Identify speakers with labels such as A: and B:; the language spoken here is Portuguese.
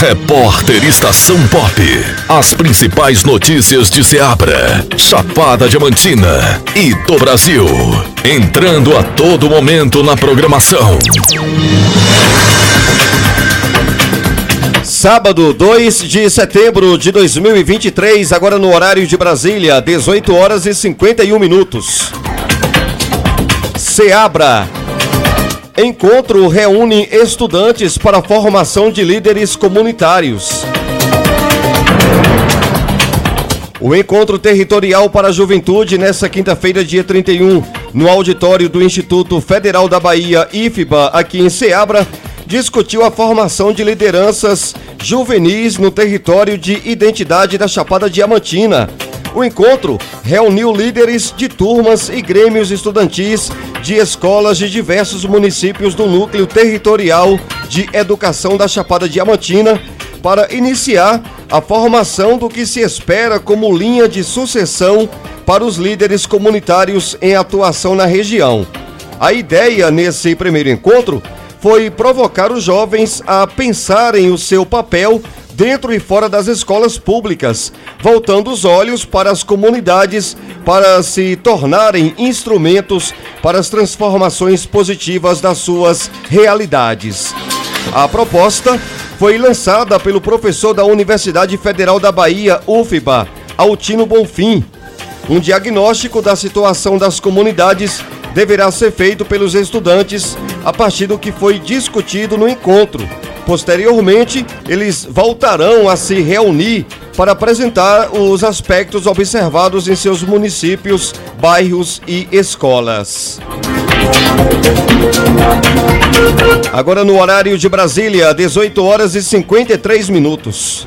A: Repórter Estação Pop. As principais notícias de Ceabra, Chapada Diamantina e do Brasil. Entrando a todo momento na programação.
B: Sábado, 2 de setembro de 2023, agora no horário de Brasília, 18 horas e 51 minutos. Seabra. Encontro reúne estudantes para a formação de líderes comunitários. O encontro territorial para a juventude nesta quinta-feira, dia 31, no auditório do Instituto Federal da Bahia, IFBA, aqui em Ceabra, discutiu a formação de lideranças juvenis no território de identidade da Chapada Diamantina. O encontro reuniu líderes de turmas e grêmios estudantis de escolas de diversos municípios do núcleo territorial de educação da Chapada Diamantina para iniciar a formação do que se espera como linha de sucessão para os líderes comunitários em atuação na região. A ideia nesse primeiro encontro foi provocar os jovens a pensarem o seu papel dentro e fora das escolas públicas, voltando os olhos para as comunidades para se tornarem instrumentos para as transformações positivas das suas realidades. A proposta foi lançada pelo professor da Universidade Federal da Bahia, UFBA, Altino Bonfim. Um diagnóstico da situação das comunidades deverá ser feito pelos estudantes a partir do que foi discutido no encontro. Posteriormente, eles voltarão a se reunir para apresentar os aspectos observados em seus municípios, bairros e escolas. Agora no horário de Brasília, 18 horas e 53 minutos.